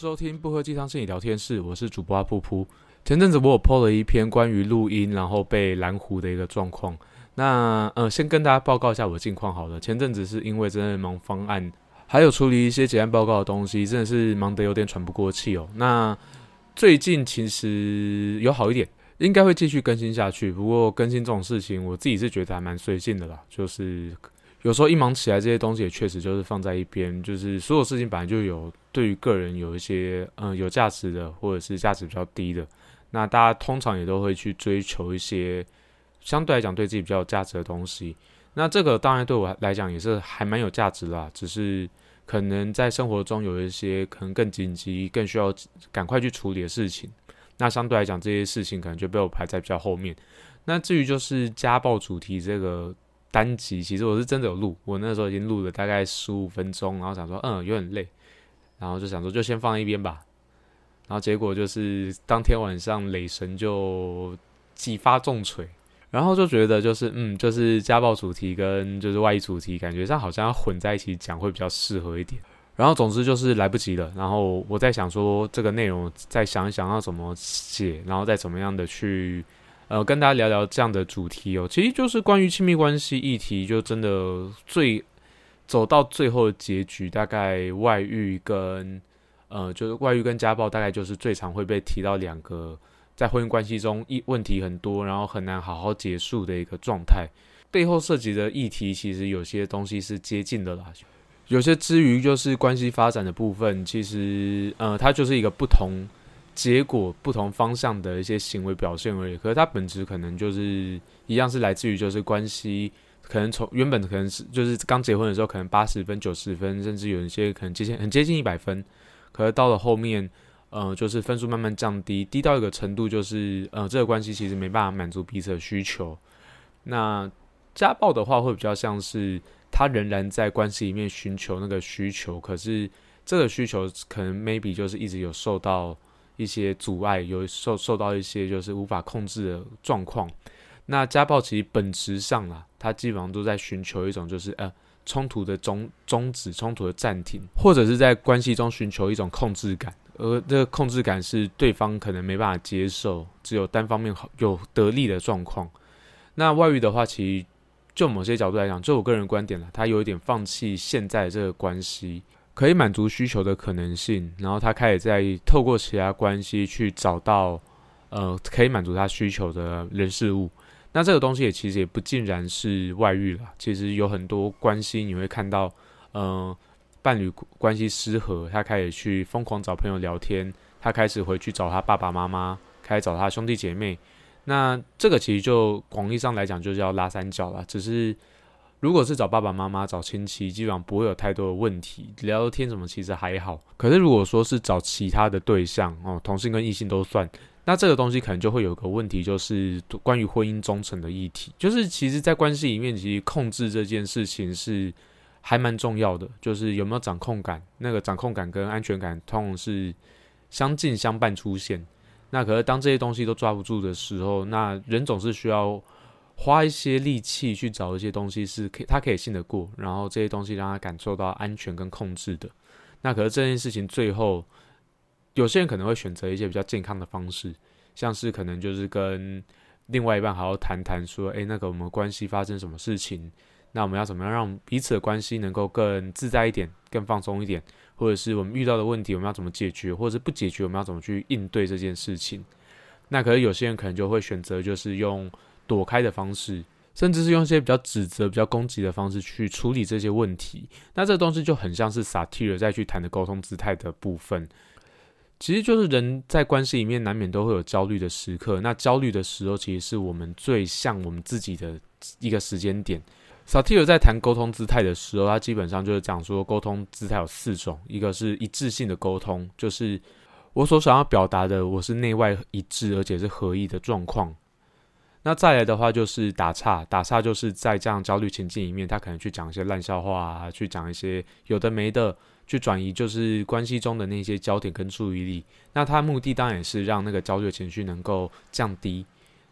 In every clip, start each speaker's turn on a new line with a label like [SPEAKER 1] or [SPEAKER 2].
[SPEAKER 1] 收听不喝鸡汤心理聊天室，我是主播阿噗噗。前阵子我有 PO 了一篇关于录音然后被蓝湖的一个状况。那呃，先跟大家报告一下我的近况好了。前阵子是因为真的忙方案，还有处理一些结案报告的东西，真的是忙得有点喘不过气哦。那最近其实有好一点，应该会继续更新下去。不过更新这种事情，我自己是觉得还蛮随性的啦，就是。有时候一忙起来，这些东西也确实就是放在一边。就是所有事情本来就有对于个人有一些嗯有价值的，或者是价值比较低的。那大家通常也都会去追求一些相对来讲对自己比较有价值的东西。那这个当然对我来讲也是还蛮有价值啦，只是可能在生活中有一些可能更紧急、更需要赶快去处理的事情。那相对来讲，这些事情可能就被我排在比较后面。那至于就是家暴主题这个。单集其实我是真的有录，我那时候已经录了大概十五分钟，然后想说嗯有点累，然后就想说就先放一边吧，然后结果就是当天晚上雷神就几发重锤，然后就觉得就是嗯就是家暴主题跟就是外衣主题感觉上好像要混在一起讲会比较适合一点，然后总之就是来不及了，然后我在想说这个内容再想一想要怎么写，然后再怎么样的去。呃，跟大家聊聊这样的主题哦，其实就是关于亲密关系议题，就真的最走到最后的结局，大概外遇跟呃，就是外遇跟家暴，大概就是最常会被提到两个在婚姻关系中一问题很多，然后很难好好结束的一个状态。背后涉及的议题，其实有些东西是接近的啦，有些之余就是关系发展的部分，其实呃，它就是一个不同。结果不同方向的一些行为表现而已，可是它本质可能就是一样，是来自于就是关系，可能从原本可能是就是刚结婚的时候可能八十分、九十分，甚至有一些可能接近很接近一百分，可是到了后面，呃，就是分数慢慢降低，低到一个程度，就是呃，这个关系其实没办法满足彼此的需求。那家暴的话，会比较像是他仍然在关系里面寻求那个需求，可是这个需求可能 maybe 就是一直有受到。一些阻碍有受受到一些就是无法控制的状况，那家暴其实本质上啦，它基本上都在寻求一种就是呃冲突的终终止、冲突的暂停，或者是在关系中寻求一种控制感，而这个控制感是对方可能没办法接受，只有单方面有得利的状况。那外遇的话，其实就某些角度来讲，就我个人观点了，他有一点放弃现在这个关系。可以满足需求的可能性，然后他开始在透过其他关系去找到，呃，可以满足他需求的人事物。那这个东西也其实也不尽然是外遇了，其实有很多关系你会看到，呃，伴侣关系失和，他开始去疯狂找朋友聊天，他开始回去找他爸爸妈妈，开始找他兄弟姐妹。那这个其实就广义上来讲，就叫拉三角了，只是。如果是找爸爸妈妈、找亲戚，基本上不会有太多的问题，聊天什么其实还好。可是如果说是找其他的对象哦，同性跟异性都算，那这个东西可能就会有个问题，就是关于婚姻忠诚的议题。就是其实，在关系里面，其实控制这件事情是还蛮重要的，就是有没有掌控感。那个掌控感跟安全感通常是相近相伴出现。那可是当这些东西都抓不住的时候，那人总是需要。花一些力气去找一些东西是可以他可以信得过，然后这些东西让他感受到安全跟控制的。那可是这件事情最后，有些人可能会选择一些比较健康的方式，像是可能就是跟另外一半好好谈谈，说，诶，那个我们关系发生什么事情，那我们要怎么样让彼此的关系能够更自在一点、更放松一点，或者是我们遇到的问题我们要怎么解决，或者是不解决我们要怎么去应对这件事情。那可是有些人可能就会选择就是用。躲开的方式，甚至是用一些比较指责、比较攻击的方式去处理这些问题。那这东西就很像是萨提尔再去谈的沟通姿态的部分。其实就是人在关系里面难免都会有焦虑的时刻。那焦虑的时候，其实是我们最像我们自己的一个时间点。萨提尔在谈沟通姿态的时候，他基本上就是讲说，沟通姿态有四种：一个是一致性的沟通，就是我所想要表达的，我是内外一致，而且是合一的状况。那再来的话就是打岔，打岔就是在这样焦虑情境里面，他可能去讲一些烂笑话啊，去讲一些有的没的，去转移就是关系中的那些焦点跟注意力。那他目的当然也是让那个焦虑情绪能够降低。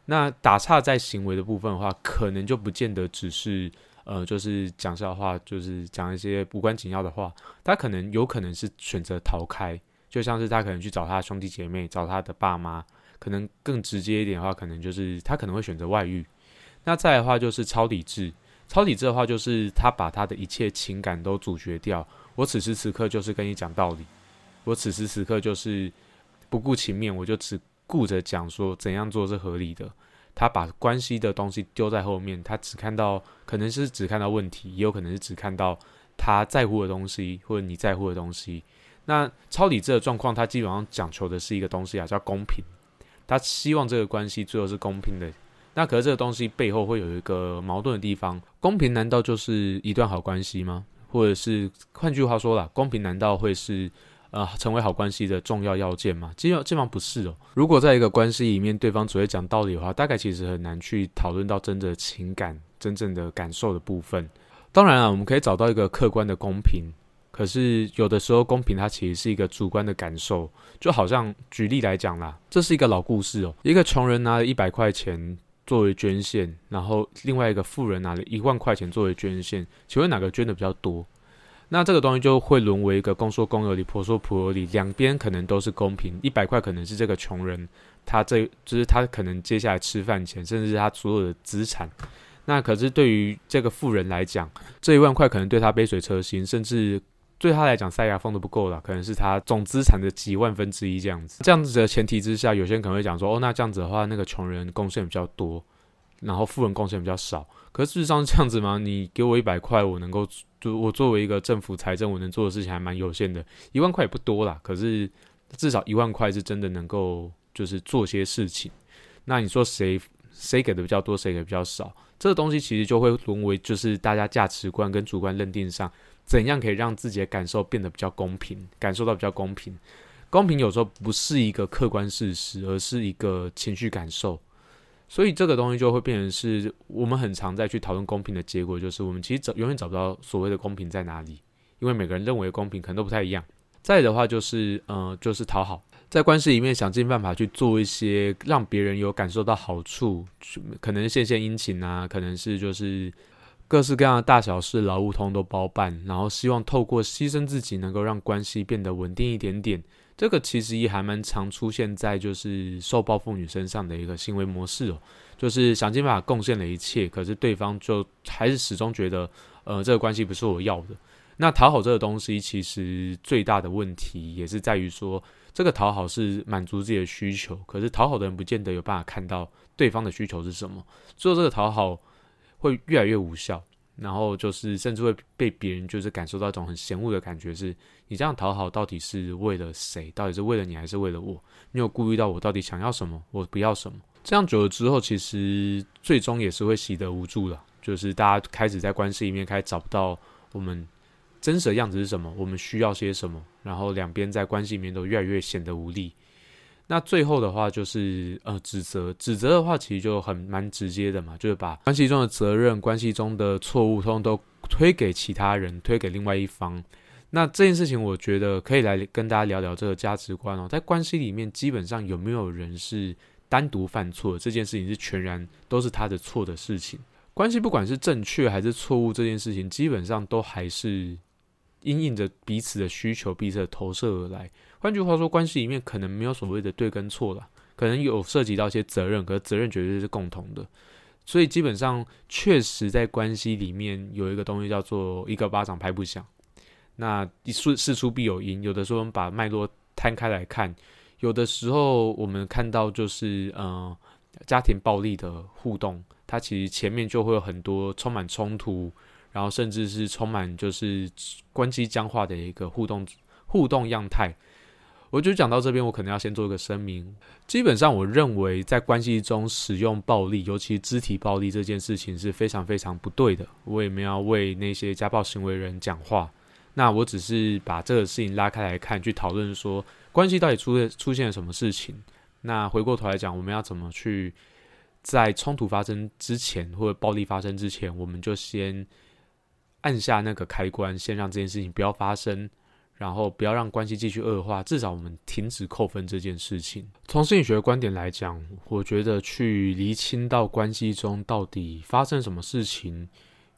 [SPEAKER 1] 那打岔在行为的部分的话，可能就不见得只是呃，就是讲笑话，就是讲一些无关紧要的话，他可能有可能是选择逃开，就像是他可能去找他兄弟姐妹，找他的爸妈，可能更直接一点的话，可能就是他可能会选择外遇。那再的话就是超理智，超理智的话就是他把他的一切情感都阻绝掉。我此时此刻就是跟你讲道理，我此时此刻就是不顾情面，我就只顾着讲说怎样做是合理的。他把关系的东西丢在后面，他只看到可能是只看到问题，也有可能是只看到他在乎的东西或者你在乎的东西。那超理智的状况，他基本上讲求的是一个东西啊，叫公平。他希望这个关系最后是公平的。那可是这个东西背后会有一个矛盾的地方，公平难道就是一段好关系吗？或者是换句话说啦，公平难道会是？呃，成为好关系的重要要件吗？基本基本上不是哦。如果在一个关系里面，对方只会讲道理的话，大概其实很难去讨论到真的情感、真正的感受的部分。当然啊，我们可以找到一个客观的公平，可是有的时候公平它其实是一个主观的感受。就好像举例来讲啦，这是一个老故事哦。一个穷人拿了一百块钱作为捐献，然后另外一个富人拿了一万块钱作为捐献，请问哪个捐的比较多？那这个东西就会沦为一个公说公有理，婆说婆有理，两边可能都是公平。一百块可能是这个穷人，他这就是他可能接下来吃饭钱，甚至是他所有的资产。那可是对于这个富人来讲，这一万块可能对他杯水车薪，甚至对他来讲塞牙缝都不够了，可能是他总资产的几万分之一这样子。这样子的前提之下，有些人可能会讲说，哦，那这样子的话，那个穷人贡献比较多，然后富人贡献比较少。可事实上是这样子吗？你给我一百块，我能够。就我作为一个政府财政，我能做的事情还蛮有限的，一万块也不多啦。可是至少一万块是真的能够就是做些事情。那你说谁谁给的比较多，谁给比较少？这个东西其实就会沦为就是大家价值观跟主观认定上，怎样可以让自己的感受变得比较公平，感受到比较公平。公平有时候不是一个客观事实，而是一个情绪感受。所以这个东西就会变成是我们很常在去讨论公平的结果，就是我们其实找永远找不到所谓的公平在哪里，因为每个人认为的公平可能都不太一样。再的话就是，呃，就是讨好，在关系里面想尽办法去做一些让别人有感受到好处，可能献献殷勤啊，可能是就是各式各样的大小事劳务通都包办，然后希望透过牺牲自己能够让关系变得稳定一点点。这个其实也还蛮常出现在就是受暴妇女身上的一个行为模式哦，就是想尽办法贡献了一切，可是对方就还是始终觉得，呃，这个关系不是我要的。那讨好这个东西，其实最大的问题也是在于说，这个讨好是满足自己的需求，可是讨好的人不见得有办法看到对方的需求是什么，做这个讨好会越来越无效。然后就是，甚至会被别人就是感受到一种很嫌恶的感觉，是你这样讨好到底是为了谁？到底是为了你还是为了我？你有顾虑到我到底想要什么，我不要什么？这样久了之后，其实最终也是会习得无助了。就是大家开始在关系里面开始找不到我们真实的样子是什么，我们需要些什么，然后两边在关系里面都越来越显得无力。那最后的话就是呃指责，指责的话其实就很蛮直接的嘛，就是把关系中的责任、关系中的错误，通通都推给其他人，推给另外一方。那这件事情，我觉得可以来跟大家聊聊这个价值观哦。在关系里面，基本上有没有人是单独犯错？这件事情是全然都是他的错的事情。关系不管是正确还是错误，这件事情基本上都还是因应着彼此的需求、彼此的投射而来。换句话说，关系里面可能没有所谓的对跟错了，可能有涉及到一些责任，可是责任绝对是共同的。所以基本上，确实在关系里面有一个东西叫做“一个巴掌拍不响”。那事事出必有因，有的时候我们把脉络摊开来看，有的时候我们看到就是呃家庭暴力的互动，它其实前面就会有很多充满冲突，然后甚至是充满就是关系僵化的一个互动互动样态。我就讲到这边，我可能要先做一个声明。基本上，我认为在关系中使用暴力，尤其肢体暴力这件事情是非常非常不对的。我也没有为那些家暴行为人讲话。那我只是把这个事情拉开来看，去讨论说关系到底出现出现了什么事情。那回过头来讲，我们要怎么去在冲突发生之前，或者暴力发生之前，我们就先按下那个开关，先让这件事情不要发生。然后不要让关系继续恶化，至少我们停止扣分这件事情。从心理学的观点来讲，我觉得去厘清到关系中到底发生什么事情，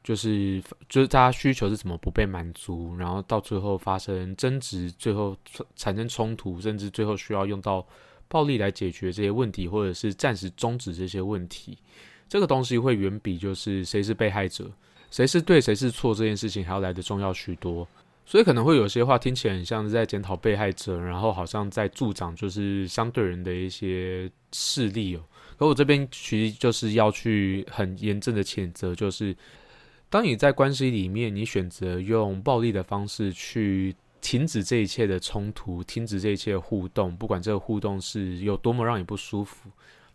[SPEAKER 1] 就是就是大家需求是怎么不被满足，然后到最后发生争执，最后产生冲突，甚至最后需要用到暴力来解决这些问题，或者是暂时终止这些问题。这个东西会远比就是谁是被害者、谁是对、谁是错这件事情还要来的重要许多。所以可能会有些话听起来很像是在检讨被害者，然后好像在助长就是相对人的一些势力哦。可我这边其实就是要去很严正的谴责，就是当你在关系里面，你选择用暴力的方式去停止这一切的冲突，停止这一切的互动，不管这个互动是有多么让你不舒服。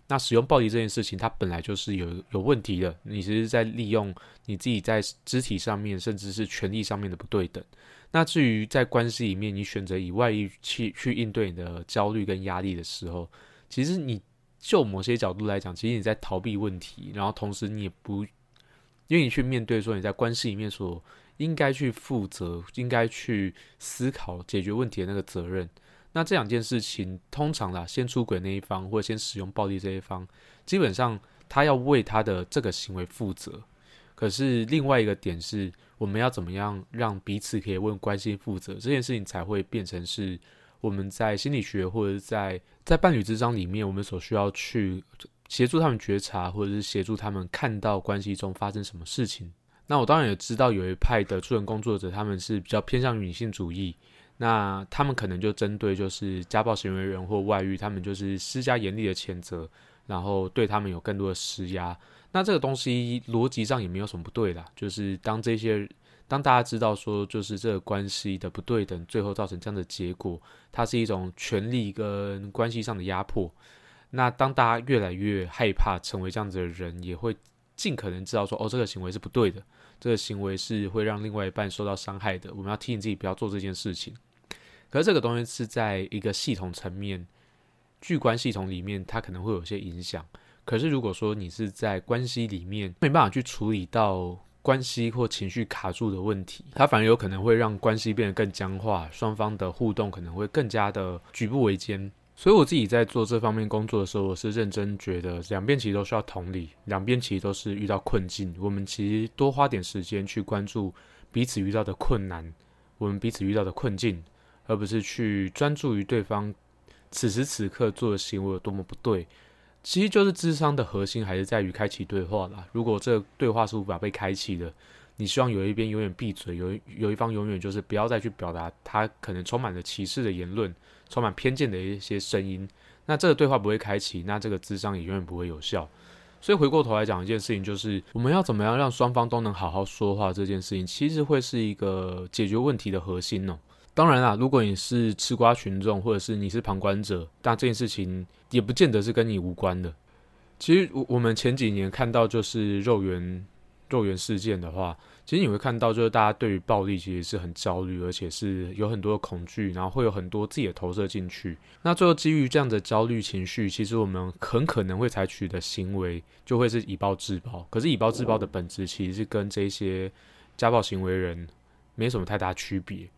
[SPEAKER 1] 那使用暴力这件事情，它本来就是有有问题的。你其实在利用你自己在肢体上面，甚至是权力上面的不对等。那至于在关系里面，你选择以外力去去应对你的焦虑跟压力的时候，其实你就某些角度来讲，其实你在逃避问题，然后同时你也不愿意去面对说你在关系里面所应该去负责、应该去思考解决问题的那个责任。那这两件事情，通常啦，先出轨那一方或者先使用暴力这一方，基本上他要为他的这个行为负责。可是另外一个点是，我们要怎么样让彼此可以为关系负责，这件事情才会变成是我们在心理学或者在在伴侣之章里面，我们所需要去协助他们觉察，或者是协助他们看到关系中发生什么事情。那我当然也知道有一派的助人工作者，他们是比较偏向于女性主义。那他们可能就针对就是家暴行为人或外遇，他们就是施加严厉的谴责，然后对他们有更多的施压。那这个东西逻辑上也没有什么不对啦，就是当这些当大家知道说就是这个关系的不对等，最后造成这样的结果，它是一种权力跟关系上的压迫。那当大家越来越害怕成为这样子的人，也会尽可能知道说哦，这个行为是不对的，这个行为是会让另外一半受到伤害的。我们要提醒自己不要做这件事情。可是这个东西是在一个系统层面、巨观系统里面，它可能会有些影响。可是如果说你是在关系里面没办法去处理到关系或情绪卡住的问题，它反而有可能会让关系变得更僵化，双方的互动可能会更加的举步维艰。所以我自己在做这方面工作的时候，我是认真觉得两边其实都需要同理，两边其实都是遇到困境，我们其实多花点时间去关注彼此遇到的困难，我们彼此遇到的困境。而不是去专注于对方此时此刻做的行为有多么不对，其实就是智商的核心还是在于开启对话啦。如果这对话是无法被开启的，你希望有一边永远闭嘴，有有一方永远就是不要再去表达他可能充满了歧视的言论、充满偏见的一些声音，那这个对话不会开启，那这个智商也永远不会有效。所以回过头来讲一件事情，就是我们要怎么样让双方都能好好说话这件事情，其实会是一个解决问题的核心呢。当然啦，如果你是吃瓜群众，或者是你是旁观者，那这件事情也不见得是跟你无关的。其实我我们前几年看到就是肉圆肉圆事件的话，其实你会看到就是大家对于暴力其实是很焦虑，而且是有很多的恐惧，然后会有很多自己的投射进去。那最后基于这样的焦虑情绪，其实我们很可能会采取的行为就会是以暴制暴。可是以暴制暴的本质其实是跟这些家暴行为人没什么太大区别。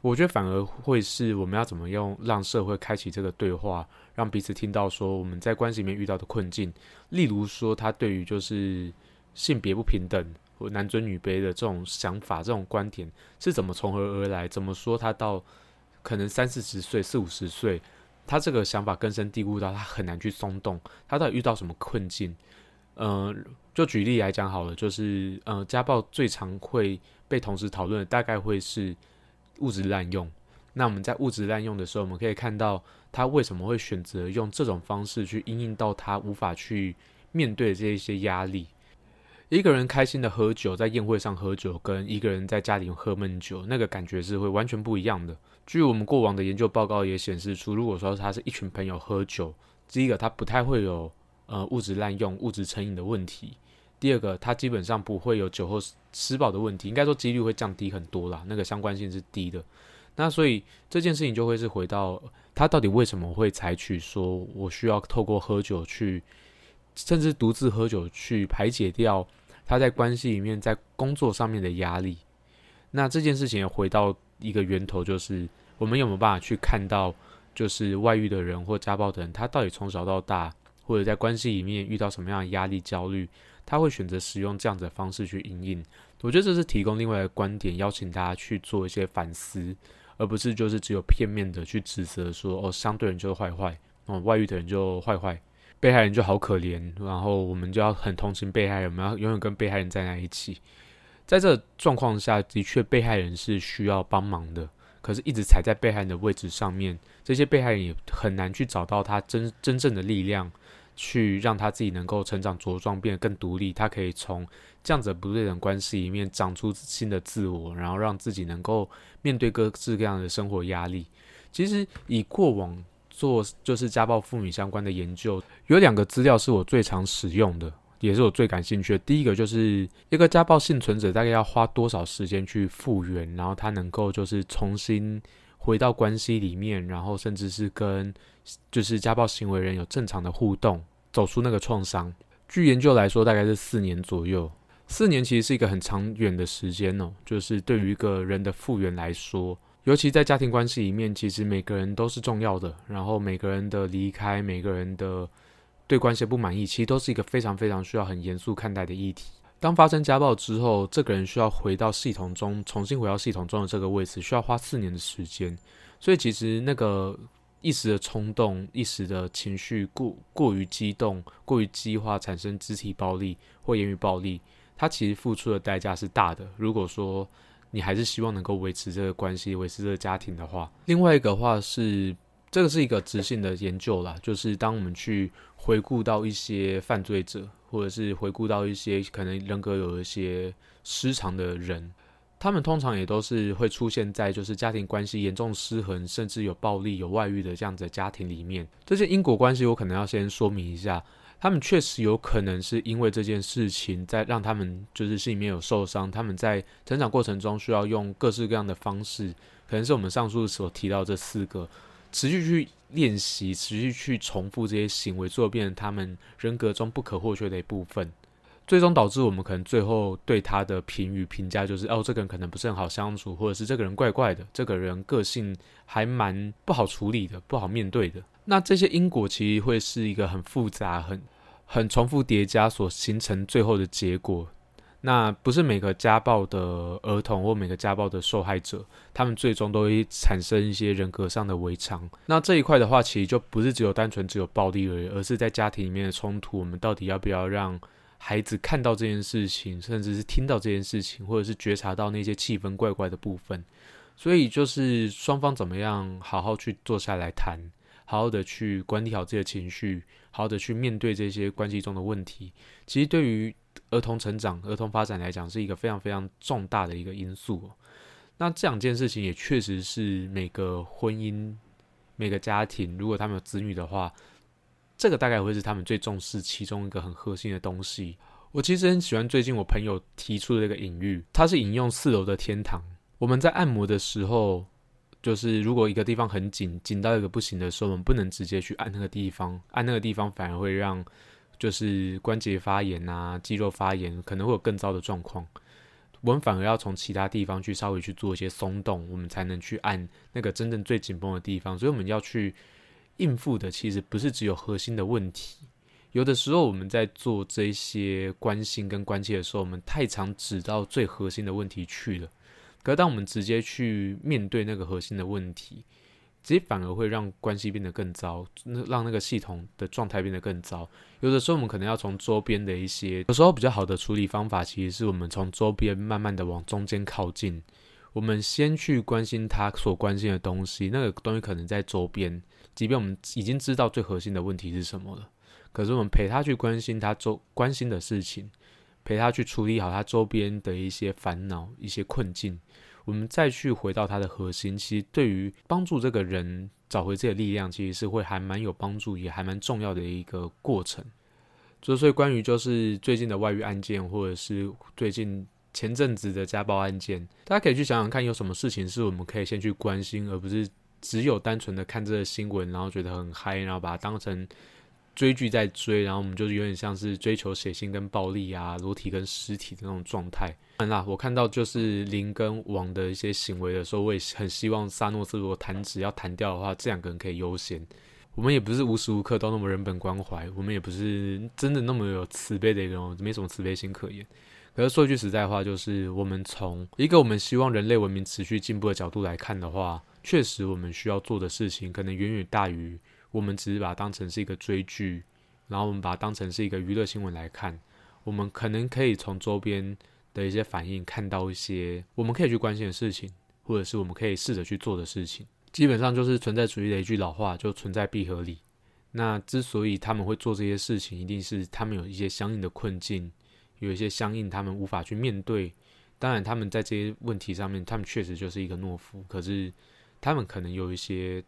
[SPEAKER 1] 我觉得反而会是我们要怎么用让社会开启这个对话，让彼此听到说我们在关系里面遇到的困境，例如说他对于就是性别不平等男尊女卑的这种想法、这种观点是怎么从何而来？怎么说他到可能三四十岁、四五十岁，他这个想法根深蒂固到他很难去松动。他到底遇到什么困境？嗯，就举例来讲好了，就是呃，家暴最常会被同时讨论的大概会是。物质滥用，那我们在物质滥用的时候，我们可以看到他为什么会选择用这种方式去应应到他无法去面对这一些压力。一个人开心的喝酒，在宴会上喝酒，跟一个人在家里喝闷酒，那个感觉是会完全不一样的。据我们过往的研究报告也显示出，如果说他是一群朋友喝酒，第一个他不太会有呃物质滥用、物质成瘾的问题。第二个，他基本上不会有酒后吃饱的问题，应该说几率会降低很多啦，那个相关性是低的。那所以这件事情就会是回到他到底为什么会采取说我需要透过喝酒去，甚至独自喝酒去排解掉他在关系里面在工作上面的压力。那这件事情也回到一个源头，就是我们有没有办法去看到，就是外遇的人或家暴的人，他到底从小到大。或者在关系里面遇到什么样的压力、焦虑，他会选择使用这样子的方式去应应。我觉得这是提供另外一个观点，邀请大家去做一些反思，而不是就是只有片面的去指责说哦，相对人就是坏坏，哦，外遇的人就坏坏，被害人就好可怜，然后我们就要很同情被害人，我们要永远跟被害人站在一起。在这状况下的确，被害人是需要帮忙的。可是，一直踩在被害人的位置上面，这些被害人也很难去找到他真真正的力量，去让他自己能够成长茁壮，变得更独立。他可以从这样子不对等关系里面长出新的自我，然后让自己能够面对各式各样的生活压力。其实，以过往做就是家暴妇女相关的研究，有两个资料是我最常使用的。也是我最感兴趣的。第一个就是一个家暴幸存者大概要花多少时间去复原，然后他能够就是重新回到关系里面，然后甚至是跟就是家暴行为人有正常的互动，走出那个创伤。据研究来说，大概是四年左右。四年其实是一个很长远的时间哦，就是对于一个人的复原来说，尤其在家庭关系里面，其实每个人都是重要的，然后每个人的离开，每个人的。对关系不满意，其实都是一个非常非常需要很严肃看待的议题。当发生家暴之后，这个人需要回到系统中，重新回到系统中的这个位置，需要花四年的时间。所以，其实那个一时的冲动、一时的情绪过过于激动、过于激化，产生肢体暴力或言语暴力，他其实付出的代价是大的。如果说你还是希望能够维持这个关系、维持这个家庭的话，另外一个话是。这个是一个直性的研究啦，就是当我们去回顾到一些犯罪者，或者是回顾到一些可能人格有一些失常的人，他们通常也都是会出现在就是家庭关系严重失衡，甚至有暴力、有外遇的这样子的家庭里面。这些因果关系，我可能要先说明一下，他们确实有可能是因为这件事情在让他们就是心里面有受伤，他们在成长过程中需要用各式各样的方式，可能是我们上述所提到这四个。持续去练习，持续去重复这些行为，最后变成他们人格中不可或缺的一部分，最终导致我们可能最后对他的评语评价就是：哦，这个人可能不是很好相处，或者是这个人怪怪的，这个人个性还蛮不好处理的，不好面对的。那这些因果其实会是一个很复杂、很很重复叠加所形成最后的结果。那不是每个家暴的儿童或每个家暴的受害者，他们最终都会产生一些人格上的违常。那这一块的话，其实就不是只有单纯只有暴力而已，而是在家庭里面的冲突，我们到底要不要让孩子看到这件事情，甚至是听到这件事情，或者是觉察到那些气氛怪怪的部分。所以就是双方怎么样好好去坐下来谈，好好的去管理好自己的情绪，好好的去面对这些关系中的问题。其实对于儿童成长、儿童发展来讲，是一个非常非常重大的一个因素。那这两件事情也确实是每个婚姻、每个家庭，如果他们有子女的话，这个大概会是他们最重视其中一个很核心的东西。我其实很喜欢最近我朋友提出的这个隐喻，他是引用四楼的天堂。我们在按摩的时候，就是如果一个地方很紧，紧到一个不行的时候，我们不能直接去按那个地方，按那个地方反而会让。就是关节发炎啊，肌肉发炎，可能会有更糟的状况。我们反而要从其他地方去稍微去做一些松动，我们才能去按那个真正最紧绷的地方。所以我们要去应付的，其实不是只有核心的问题。有的时候我们在做这些关心跟关切的时候，我们太常指到最核心的问题去了。可当我们直接去面对那个核心的问题，其实反而会让关系变得更糟，让那个系统的状态变得更糟。有的时候我们可能要从周边的一些，有时候比较好的处理方法，其实是我们从周边慢慢的往中间靠近。我们先去关心他所关心的东西，那个东西可能在周边，即便我们已经知道最核心的问题是什么了，可是我们陪他去关心他周关心的事情，陪他去处理好他周边的一些烦恼、一些困境。我们再去回到他的核心，其实对于帮助这个人找回自己的力量，其实是会还蛮有帮助，也还蛮重要的一个过程。所以，关于就是最近的外遇案件，或者是最近前阵子的家暴案件，大家可以去想想看，有什么事情是我们可以先去关心，而不是只有单纯的看这个新闻，然后觉得很嗨，然后把它当成。追剧在追，然后我们就是有点像是追求血腥跟暴力啊，裸体跟尸体的那种状态。当然啦，我看到就是林跟王的一些行为的时候，我也很希望萨诺斯如果弹指要弹掉的话，这两个人可以优先。我们也不是无时无刻都那么人本关怀，我们也不是真的那么有慈悲的一个人，没什么慈悲心可言。可是说句实在话，就是我们从一个我们希望人类文明持续进步的角度来看的话，确实我们需要做的事情可能远远大于我们只是把它当成是一个追剧，然后我们把它当成是一个娱乐新闻来看。我们可能可以从周边的一些反应看到一些我们可以去关心的事情，或者是我们可以试着去做的事情。基本上就是存在主义的一句老话，就存在必合理。那之所以他们会做这些事情，一定是他们有一些相应的困境，有一些相应他们无法去面对。当然，他们在这些问题上面，他们确实就是一个懦夫。可是，他们可能有一些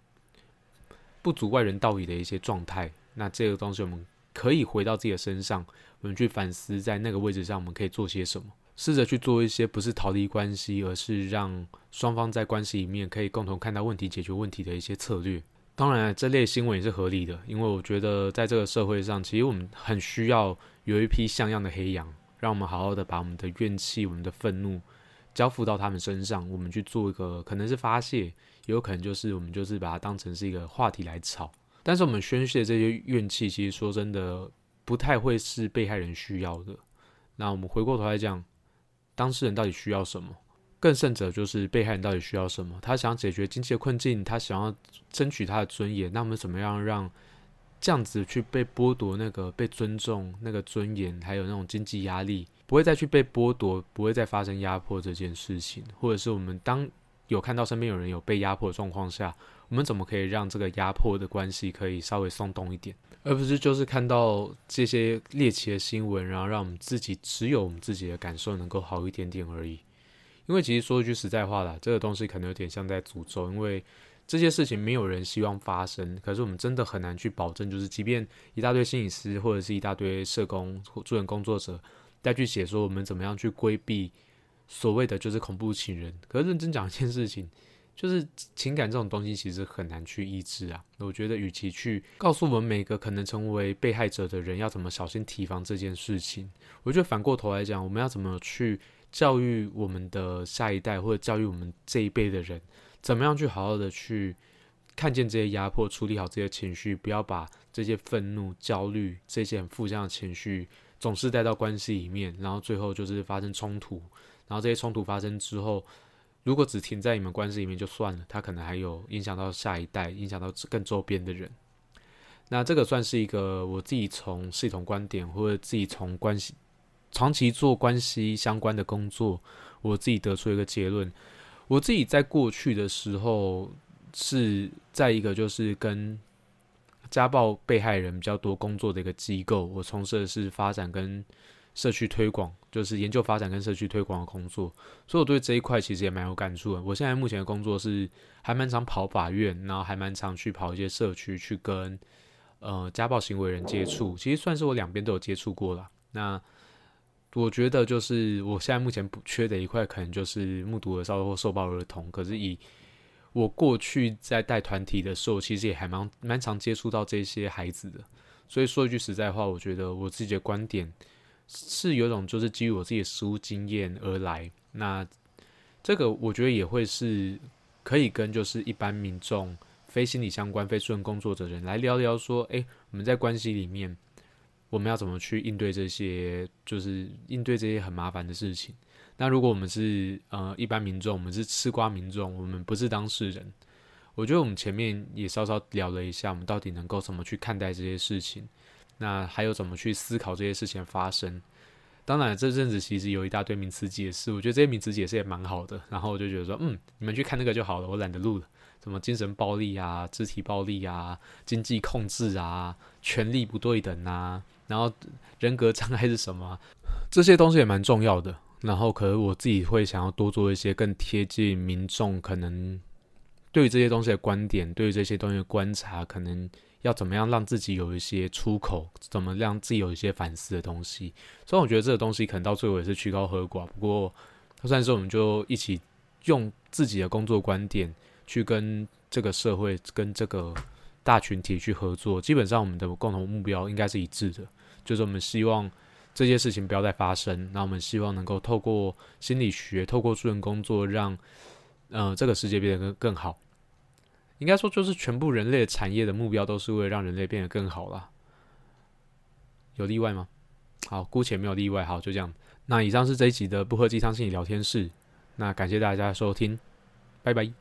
[SPEAKER 1] 不足外人道理的一些状态。那这个东西，我们可以回到自己的身上。我们去反思，在那个位置上，我们可以做些什么？试着去做一些不是逃离关系，而是让双方在关系里面可以共同看到问题、解决问题的一些策略。当然，这类新闻也是合理的，因为我觉得在这个社会上，其实我们很需要有一批像样的黑羊，让我们好好的把我们的怨气、我们的愤怒交付到他们身上，我们去做一个可能是发泄，有可能就是我们就是把它当成是一个话题来吵。但是我们宣泄这些怨气，其实说真的。不太会是被害人需要的。那我们回过头来讲，当事人到底需要什么？更甚者就是被害人到底需要什么？他想解决经济的困境，他想要争取他的尊严。那我们怎么样让这样子去被剥夺那个被尊重、那个尊严，还有那种经济压力，不会再去被剥夺，不会再发生压迫这件事情？或者是我们当有看到身边有人有被压迫的状况下，我们怎么可以让这个压迫的关系可以稍微松动一点？而不是就是看到这些猎奇的新闻，然后让我们自己只有我们自己的感受能够好一点点而已。因为其实说一句实在话啦，这个东西可能有点像在诅咒，因为这些事情没有人希望发生。可是我们真的很难去保证，就是即便一大堆心理师或者是一大堆社工或、助人工作者再去写说我们怎么样去规避所谓的就是恐怖情人，可是认真讲一件事情。就是情感这种东西，其实很难去抑制啊。我觉得，与其去告诉我们每个可能成为被害者的人要怎么小心提防这件事情，我觉得反过头来讲，我们要怎么去教育我们的下一代，或者教育我们这一辈的人，怎么样去好好的去看见这些压迫，处理好这些情绪，不要把这些愤怒、焦虑这些很负向的情绪总是带到关系里面，然后最后就是发生冲突，然后这些冲突发生之后。如果只停在你们关系里面就算了，他可能还有影响到下一代，影响到更周边的人。那这个算是一个我自己从系统观点，或者自己从关系长期做关系相关的工作，我自己得出一个结论。我自己在过去的时候是在一个就是跟家暴被害人比较多工作的一个机构，我从事的是发展跟。社区推广就是研究发展跟社区推广的工作，所以我对这一块其实也蛮有感触的。我现在目前的工作是还蛮常跑法院，然后还蛮常去跑一些社区去跟呃家暴行为人接触，其实算是我两边都有接触过了。那我觉得就是我现在目前不缺的一块，可能就是目睹了稍或受暴儿童。可是以我过去在带团体的时候，其实也还蛮蛮常接触到这些孩子的。所以说一句实在话，我觉得我自己的观点。是有种就是基于我自己的实务经验而来，那这个我觉得也会是可以跟就是一般民众、非心理相关、非专业工作者人来聊聊，说，诶，我们在关系里面，我们要怎么去应对这些，就是应对这些很麻烦的事情。那如果我们是呃一般民众，我们是吃瓜民众，我们不是当事人，我觉得我们前面也稍稍聊了一下，我们到底能够怎么去看待这些事情。那还有怎么去思考这些事情发生？当然，这阵子其实有一大堆名词解释，我觉得这些名词解释也蛮好的。然后我就觉得说，嗯，你们去看那个就好了，我懒得录了。什么精神暴力啊、肢体暴力啊、经济控制啊、权力不对等啊，然后人格障碍是什么？这些东西也蛮重要的。然后，可能我自己会想要多做一些更贴近民众，可能对于这些东西的观点，对于这些东西的观察，可能。要怎么样让自己有一些出口？怎么让自己有一些反思的东西？所以我觉得这个东西可能到最后也是曲高和寡。不过，算是我们就一起用自己的工作观点去跟这个社会、跟这个大群体去合作。基本上，我们的共同目标应该是一致的，就是我们希望这些事情不要再发生。那我们希望能够透过心理学、透过助人工作，让呃这个世界变得更更好。应该说就是全部人类的产业的目标都是为了让人类变得更好啦。有例外吗？好，姑且没有例外。好，就这样。那以上是这一集的不喝鸡汤心理聊天室。那感谢大家收听，拜拜。